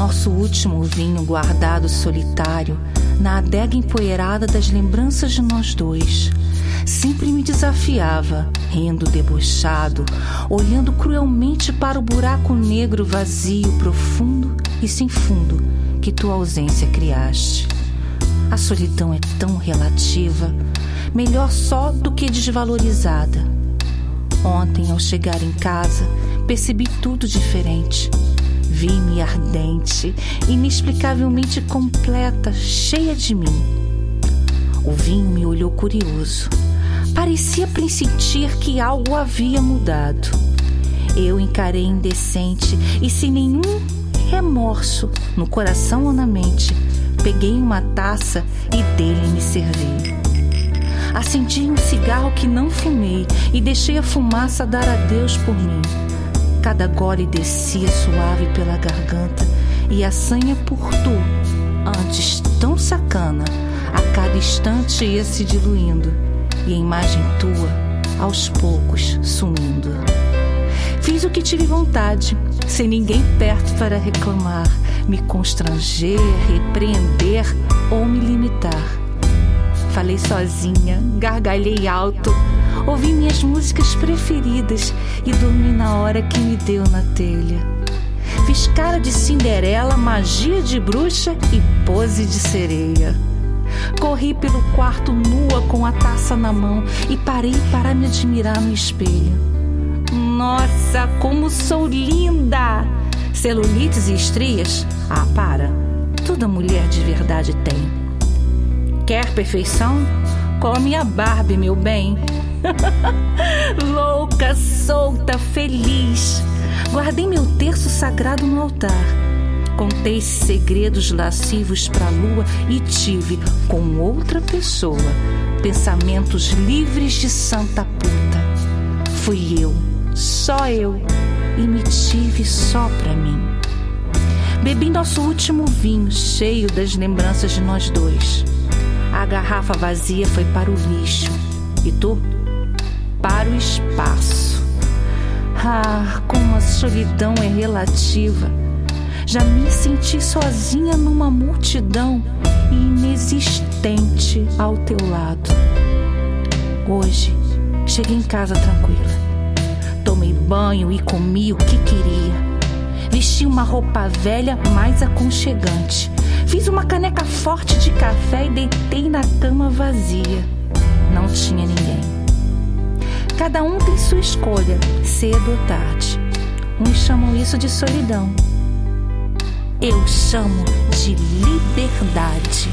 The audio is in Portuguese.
Nosso último vinho guardado solitário na adega empoeirada das lembranças de nós dois. Sempre me desafiava, rindo debochado, olhando cruelmente para o buraco negro vazio, profundo e sem fundo que tua ausência criaste. A solidão é tão relativa, melhor só do que desvalorizada. Ontem, ao chegar em casa, percebi tudo diferente. Vi-me ardente, inexplicavelmente completa, cheia de mim. O vinho me olhou curioso. Parecia pressentir que algo havia mudado. Eu encarei indecente e sem nenhum remorso, no coração ou na mente, peguei uma taça e dele me servi. Acendi um cigarro que não fumei e deixei a fumaça dar adeus por mim. Cada gole descia suave pela garganta e a sanha por tu, antes tão sacana, a cada instante ia se diluindo e a imagem tua, aos poucos, sumindo. Fiz o que tive vontade, sem ninguém perto para reclamar, me constranger, repreender ou me limitar. Falei sozinha, gargalhei alto, ouvi minhas músicas preferidas e dormi na hora que me deu na telha. Fiz cara de Cinderela, magia de bruxa e pose de sereia. Corri pelo quarto nua com a taça na mão e parei para me admirar no espelho. Nossa, como sou linda! Celulites e estrias? Ah, para. Toda mulher de verdade tem. Quer perfeição? Come a Barbie, meu bem. Louca, solta, feliz. Guardei meu terço sagrado no altar. Contei segredos lascivos pra lua e tive, com outra pessoa, pensamentos livres de santa puta. Fui eu só eu, e me tive só pra mim. Bebi nosso último vinho, cheio das lembranças de nós dois. Garrafa vazia foi para o lixo. E tu? Para o espaço. Ah, como a solidão é relativa. Já me senti sozinha numa multidão inexistente ao teu lado. Hoje, cheguei em casa tranquila Tomei banho e comi o que queria. Vesti uma roupa velha mais aconchegante. Fiz uma caneca forte de café e deitei na cama vazia. Não tinha ninguém. Cada um tem sua escolha, cedo ou tarde. Uns chamam isso de solidão. Eu chamo de liberdade.